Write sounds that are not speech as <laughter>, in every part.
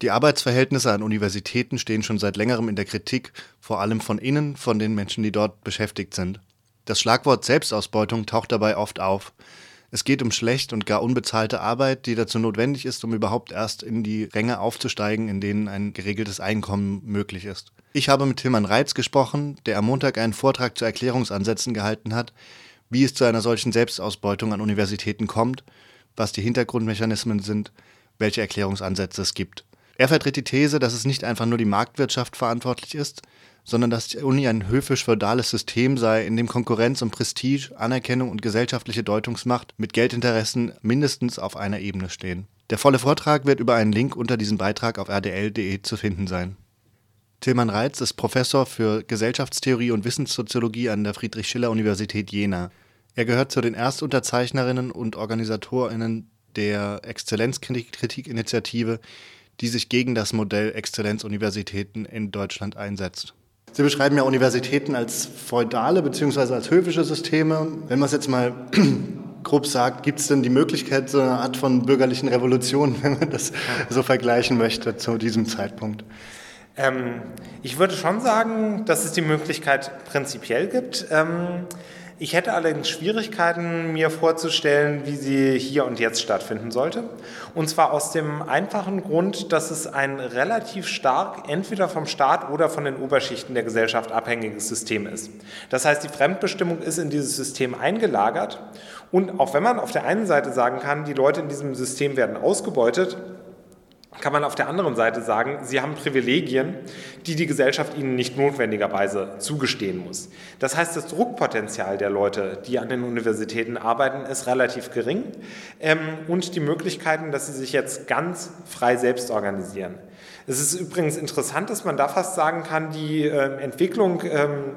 Die Arbeitsverhältnisse an Universitäten stehen schon seit längerem in der Kritik, vor allem von innen, von den Menschen, die dort beschäftigt sind. Das Schlagwort Selbstausbeutung taucht dabei oft auf. Es geht um schlecht und gar unbezahlte Arbeit, die dazu notwendig ist, um überhaupt erst in die Ränge aufzusteigen, in denen ein geregeltes Einkommen möglich ist. Ich habe mit Tilman Reitz gesprochen, der am Montag einen Vortrag zu Erklärungsansätzen gehalten hat, wie es zu einer solchen Selbstausbeutung an Universitäten kommt, was die Hintergrundmechanismen sind, welche Erklärungsansätze es gibt. Er vertritt die These, dass es nicht einfach nur die Marktwirtschaft verantwortlich ist, sondern dass die Uni ein höfisch-feudales System sei, in dem Konkurrenz um Prestige, Anerkennung und gesellschaftliche Deutungsmacht mit Geldinteressen mindestens auf einer Ebene stehen. Der volle Vortrag wird über einen Link unter diesem Beitrag auf rdl.de zu finden sein. Tilman Reitz ist Professor für Gesellschaftstheorie und Wissenssoziologie an der Friedrich-Schiller-Universität Jena. Er gehört zu den Erstunterzeichnerinnen und Organisatorinnen der Exzellenzkritik-Initiative, die sich gegen das Modell Exzellenzuniversitäten in Deutschland einsetzt. Sie beschreiben ja Universitäten als feudale bzw. als höfische Systeme. Wenn man es jetzt mal <clears throat> grob sagt, gibt es denn die Möglichkeit so eine Art von bürgerlichen Revolution, <laughs> wenn man das so vergleichen möchte zu diesem Zeitpunkt? Ähm, ich würde schon sagen, dass es die Möglichkeit prinzipiell gibt. Ähm, ich hätte allerdings Schwierigkeiten, mir vorzustellen, wie sie hier und jetzt stattfinden sollte. Und zwar aus dem einfachen Grund, dass es ein relativ stark entweder vom Staat oder von den Oberschichten der Gesellschaft abhängiges System ist. Das heißt, die Fremdbestimmung ist in dieses System eingelagert. Und auch wenn man auf der einen Seite sagen kann, die Leute in diesem System werden ausgebeutet, kann man auf der anderen Seite sagen, sie haben Privilegien, die die Gesellschaft ihnen nicht notwendigerweise zugestehen muss. Das heißt, das Druckpotenzial der Leute, die an den Universitäten arbeiten, ist relativ gering ähm, und die Möglichkeiten, dass sie sich jetzt ganz frei selbst organisieren. Es ist übrigens interessant, dass man da fast sagen kann, die äh, Entwicklung ähm,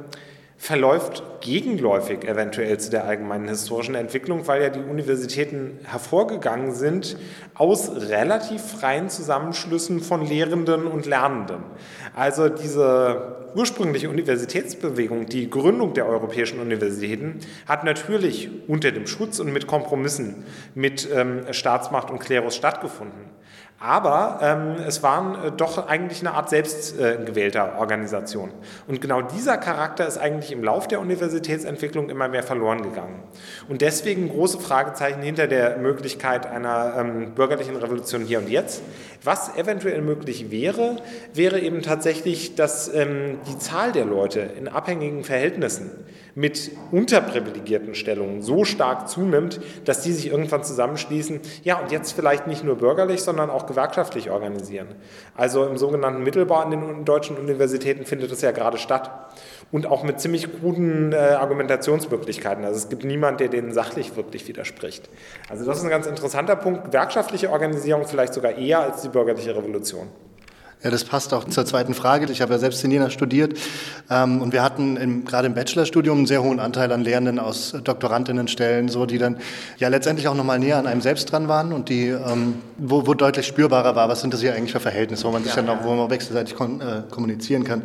verläuft gegenläufig eventuell zu der allgemeinen historischen Entwicklung, weil ja die Universitäten hervorgegangen sind aus relativ freien Zusammenschlüssen von Lehrenden und Lernenden. Also diese ursprüngliche Universitätsbewegung, die Gründung der europäischen Universitäten, hat natürlich unter dem Schutz und mit Kompromissen mit ähm, Staatsmacht und Klerus stattgefunden. Aber ähm, es waren äh, doch eigentlich eine Art selbstgewählter äh, Organisation. Und genau dieser Charakter ist eigentlich im Lauf der Universitätsentwicklung immer mehr verloren gegangen. Und deswegen große Fragezeichen hinter der Möglichkeit einer ähm, bürgerlichen Revolution hier und jetzt. Was eventuell möglich wäre, wäre eben tatsächlich, dass ähm, die Zahl der Leute in abhängigen Verhältnissen mit unterprivilegierten Stellungen so stark zunimmt, dass die sich irgendwann zusammenschließen, ja, und jetzt vielleicht nicht nur bürgerlich, sondern auch gewerkschaftlich organisieren. Also im sogenannten Mittelbau an den deutschen Universitäten findet es ja gerade statt. Und auch mit ziemlich guten äh, Argumentationsmöglichkeiten. Also es gibt niemanden, der denen sachlich wirklich widerspricht. Also das ist ein ganz interessanter Punkt. Gewerkschaftliche Organisierung vielleicht sogar eher als die bürgerliche Revolution. Ja, das passt auch zur zweiten Frage. Ich habe ja selbst in Jena studiert ähm, und wir hatten im, gerade im Bachelorstudium einen sehr hohen Anteil an Lehrenden aus Doktorandinnenstellen, so die dann ja letztendlich auch nochmal näher an einem selbst dran waren und die, ähm, wo, wo deutlich spürbarer war, was sind das hier eigentlich für Verhältnisse, wo man sich ja, dann auch, wo man wechselseitig kon, äh, kommunizieren kann.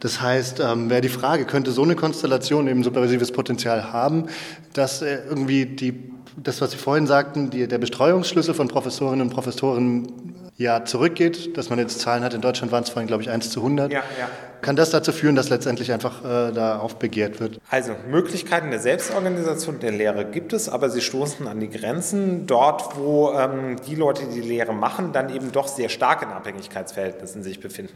Das heißt, ähm, wäre die Frage, könnte so eine Konstellation eben supervisives Potenzial haben, dass äh, irgendwie die, das, was Sie vorhin sagten, die, der Bestreuungsschlüssel von Professorinnen und Professoren ja zurückgeht, dass man jetzt Zahlen hat, in Deutschland waren es vorhin, glaube ich, 1 zu 100. Ja, ja. Kann das dazu führen, dass letztendlich einfach äh, da aufbegehrt wird? Also Möglichkeiten der Selbstorganisation der Lehre gibt es, aber sie stoßen an die Grenzen dort, wo ähm, die Leute, die die Lehre machen, dann eben doch sehr stark in Abhängigkeitsverhältnissen sich befinden.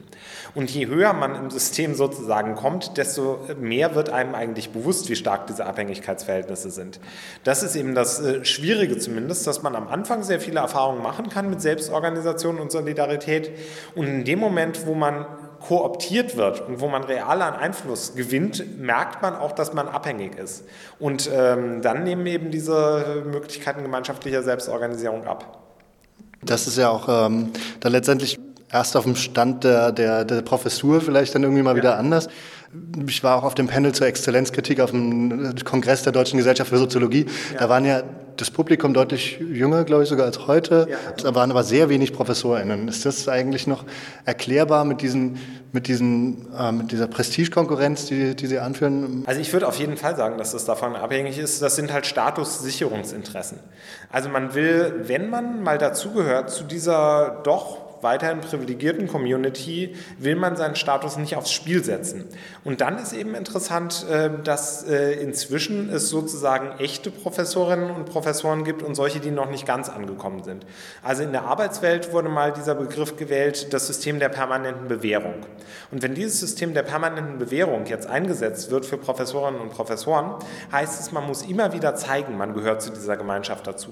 Und je höher man im System sozusagen kommt, desto mehr wird einem eigentlich bewusst, wie stark diese Abhängigkeitsverhältnisse sind. Das ist eben das äh, Schwierige zumindest, dass man am Anfang sehr viele Erfahrungen machen kann mit Selbstorganisation und Solidarität. Und in dem Moment, wo man kooptiert wird und wo man real an Einfluss gewinnt, merkt man auch, dass man abhängig ist. Und ähm, dann nehmen eben diese Möglichkeiten gemeinschaftlicher Selbstorganisierung ab. Das ist ja auch ähm, dann letztendlich erst auf dem Stand der, der, der Professur vielleicht dann irgendwie mal ja. wieder anders. Ich war auch auf dem Panel zur Exzellenzkritik auf dem Kongress der Deutschen Gesellschaft für Soziologie. Ja. Da waren ja das Publikum deutlich jünger, glaube ich, sogar als heute. Ja. Da waren aber sehr wenig ProfessorInnen. Ist das eigentlich noch erklärbar mit, diesen, mit, diesen, äh, mit dieser Prestigekonkurrenz, die, die Sie anführen? Also ich würde auf jeden Fall sagen, dass das davon abhängig ist. Das sind halt Statussicherungsinteressen. Also man will, wenn man mal dazugehört, zu dieser doch weiterhin privilegierten Community will man seinen Status nicht aufs Spiel setzen. Und dann ist eben interessant, äh, dass äh, inzwischen es sozusagen echte Professorinnen und Professoren gibt und solche, die noch nicht ganz angekommen sind. Also in der Arbeitswelt wurde mal dieser Begriff gewählt, das System der permanenten Bewährung. Und wenn dieses System der permanenten Bewährung jetzt eingesetzt wird für Professorinnen und Professoren, heißt es, man muss immer wieder zeigen, man gehört zu dieser Gemeinschaft dazu.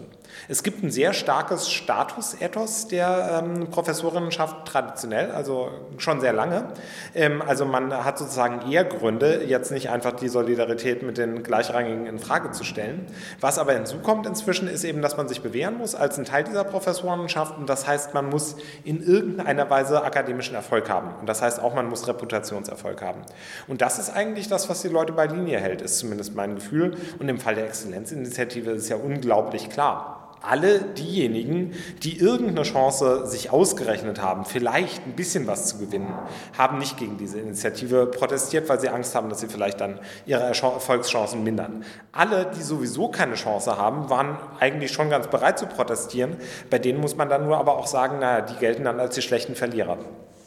Es gibt ein sehr starkes Statusethos der ähm, Professorinnenschaft traditionell, also schon sehr lange. Ähm, also man hat sozusagen eher Gründe, jetzt nicht einfach die Solidarität mit den Gleichrangigen in Frage zu stellen. Was aber hinzukommt inzwischen, ist eben, dass man sich bewähren muss als ein Teil dieser Professorenschaft und das heißt, man muss in irgendeiner Weise akademischen Erfolg haben. Und das heißt auch, man muss Reputationserfolg haben. Und das ist eigentlich das, was die Leute bei Linie hält, ist zumindest mein Gefühl. Und im Fall der Exzellenzinitiative ist es ja unglaublich klar alle diejenigen, die irgendeine Chance sich ausgerechnet haben, vielleicht ein bisschen was zu gewinnen, haben nicht gegen diese Initiative protestiert, weil sie Angst haben, dass sie vielleicht dann ihre Erfolgschancen mindern. Alle, die sowieso keine Chance haben, waren eigentlich schon ganz bereit zu protestieren. Bei denen muss man dann nur aber auch sagen, naja, die gelten dann als die schlechten Verlierer.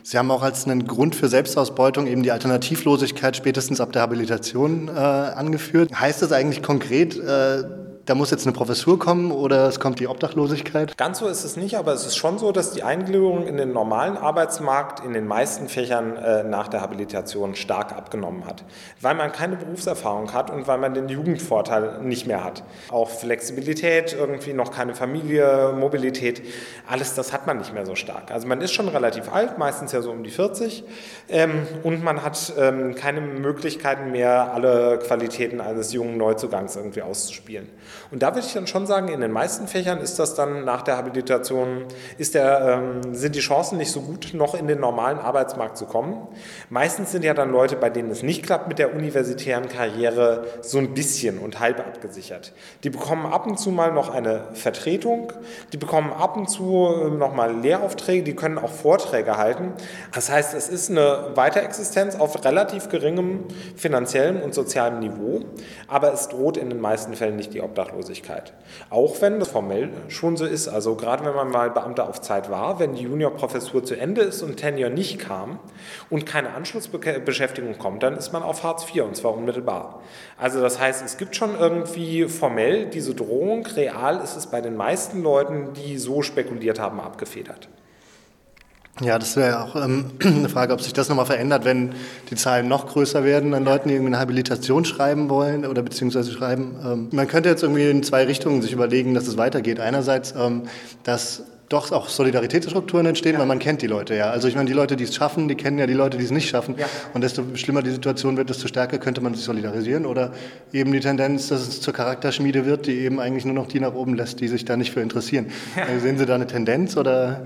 Sie haben auch als einen Grund für Selbstausbeutung eben die Alternativlosigkeit spätestens ab der Habilitation äh, angeführt. Heißt das eigentlich konkret, äh, da muss jetzt eine Professur kommen oder es kommt die Obdachlosigkeit? Ganz so ist es nicht, aber es ist schon so, dass die Eingliederung in den normalen Arbeitsmarkt in den meisten Fächern äh, nach der Habilitation stark abgenommen hat, weil man keine Berufserfahrung hat und weil man den Jugendvorteil nicht mehr hat. Auch Flexibilität, irgendwie noch keine Familie, Mobilität, alles das hat man nicht mehr so stark. Also man ist schon relativ alt, meistens ja so um die 40 ähm, und man hat ähm, keine Möglichkeiten mehr, alle Qualitäten eines jungen Neuzugangs irgendwie auszuspielen. Und da würde ich dann schon sagen, in den meisten Fächern ist das dann nach der Habilitation, ist der, ähm, sind die Chancen nicht so gut, noch in den normalen Arbeitsmarkt zu kommen. Meistens sind ja dann Leute, bei denen es nicht klappt mit der universitären Karriere, so ein bisschen und halb abgesichert. Die bekommen ab und zu mal noch eine Vertretung, die bekommen ab und zu ähm, noch mal Lehraufträge, die können auch Vorträge halten. Das heißt, es ist eine Weiterexistenz auf relativ geringem finanziellem und sozialem Niveau, aber es droht in den meisten Fällen nicht die Obdachlosigkeit. Obdachlosigkeit. Auch wenn das formell schon so ist, also gerade wenn man mal Beamter auf Zeit war, wenn die Juniorprofessur zu Ende ist und Tenure nicht kam und keine Anschlussbeschäftigung kommt, dann ist man auf Hartz IV und zwar unmittelbar. Also das heißt, es gibt schon irgendwie formell diese Drohung, real ist es bei den meisten Leuten, die so spekuliert haben, abgefedert. Ja, das wäre auch ähm, <clears throat> eine Frage, ob sich das nochmal verändert, wenn die Zahlen noch größer werden an Leuten, die irgendwie eine Habilitation schreiben wollen oder beziehungsweise schreiben. Ähm, man könnte jetzt irgendwie in zwei Richtungen sich überlegen, dass es weitergeht. Einerseits, ähm, dass doch auch Solidaritätsstrukturen entstehen, ja. weil man kennt die Leute ja. Also ich meine, die Leute, die es schaffen, die kennen ja die Leute, die es nicht schaffen. Ja. Und desto schlimmer die Situation wird, desto stärker könnte man sich solidarisieren. Oder eben die Tendenz, dass es zur Charakterschmiede wird, die eben eigentlich nur noch die nach oben lässt, die sich da nicht für interessieren. Ja. Also sehen Sie da eine Tendenz oder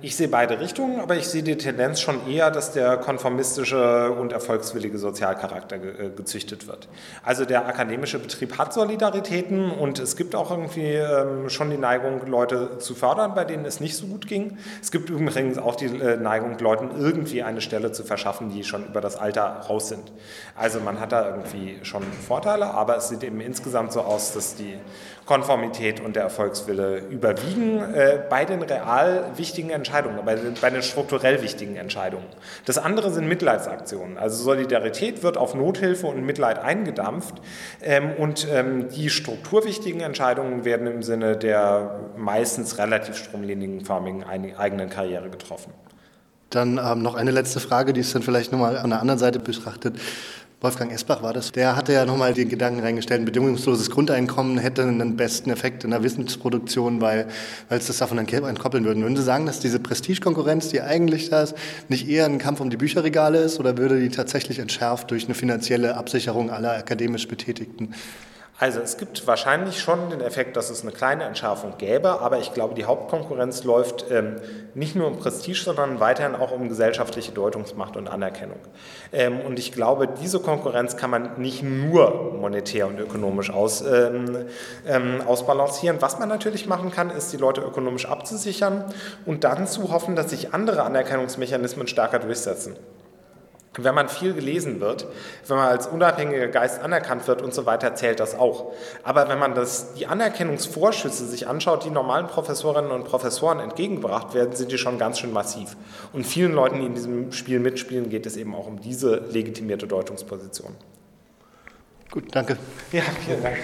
ich sehe beide Richtungen, aber ich sehe die Tendenz schon eher, dass der konformistische und erfolgswillige Sozialcharakter ge äh, gezüchtet wird. Also der akademische Betrieb hat Solidaritäten und es gibt auch irgendwie ähm, schon die Neigung, Leute zu fördern, bei denen es nicht so gut ging. Es gibt übrigens auch die äh, Neigung, Leuten irgendwie eine Stelle zu verschaffen, die schon über das Alter raus sind. Also man hat da irgendwie schon Vorteile, aber es sieht eben insgesamt so aus, dass die Konformität und der Erfolgswille überwiegen äh, bei den real wichtigen Entscheidungen, bei bei den strukturell wichtigen Entscheidungen. Das andere sind Mitleidsaktionen. Also Solidarität wird auf Nothilfe und Mitleid eingedampft ähm, und ähm, die strukturwichtigen Entscheidungen werden im Sinne der meistens relativ stromlinienförmigen eigenen Karriere getroffen. Dann ähm, noch eine letzte Frage, die ist dann vielleicht nochmal an der anderen Seite betrachtet. Wolfgang Esbach war das. Der hatte ja nochmal den Gedanken reingestellt, ein bedingungsloses Grundeinkommen hätte einen besten Effekt in der Wissensproduktion, weil, weil es das davon entkoppeln würde. Würden Sie sagen, dass diese Prestigekonkurrenz, die eigentlich da ist, nicht eher ein Kampf um die Bücherregale ist oder würde die tatsächlich entschärft durch eine finanzielle Absicherung aller akademisch Betätigten? Also es gibt wahrscheinlich schon den Effekt, dass es eine kleine Entschärfung gäbe, aber ich glaube, die Hauptkonkurrenz läuft ähm, nicht nur um Prestige, sondern weiterhin auch um gesellschaftliche Deutungsmacht und Anerkennung. Ähm, und ich glaube, diese Konkurrenz kann man nicht nur monetär und ökonomisch aus, ähm, ähm ausbalancieren. Was man natürlich machen kann, ist, die Leute ökonomisch abzusichern und dann zu hoffen, dass sich andere Anerkennungsmechanismen stärker durchsetzen. Wenn man viel gelesen wird, wenn man als unabhängiger Geist anerkannt wird und so weiter, zählt das auch. Aber wenn man das, die Anerkennungsvorschüsse sich anschaut, die normalen Professorinnen und Professoren entgegengebracht werden, sind die schon ganz schön massiv. Und vielen Leuten, die in diesem Spiel mitspielen, geht es eben auch um diese legitimierte Deutungsposition. Gut, danke. Ja, vielen Dank.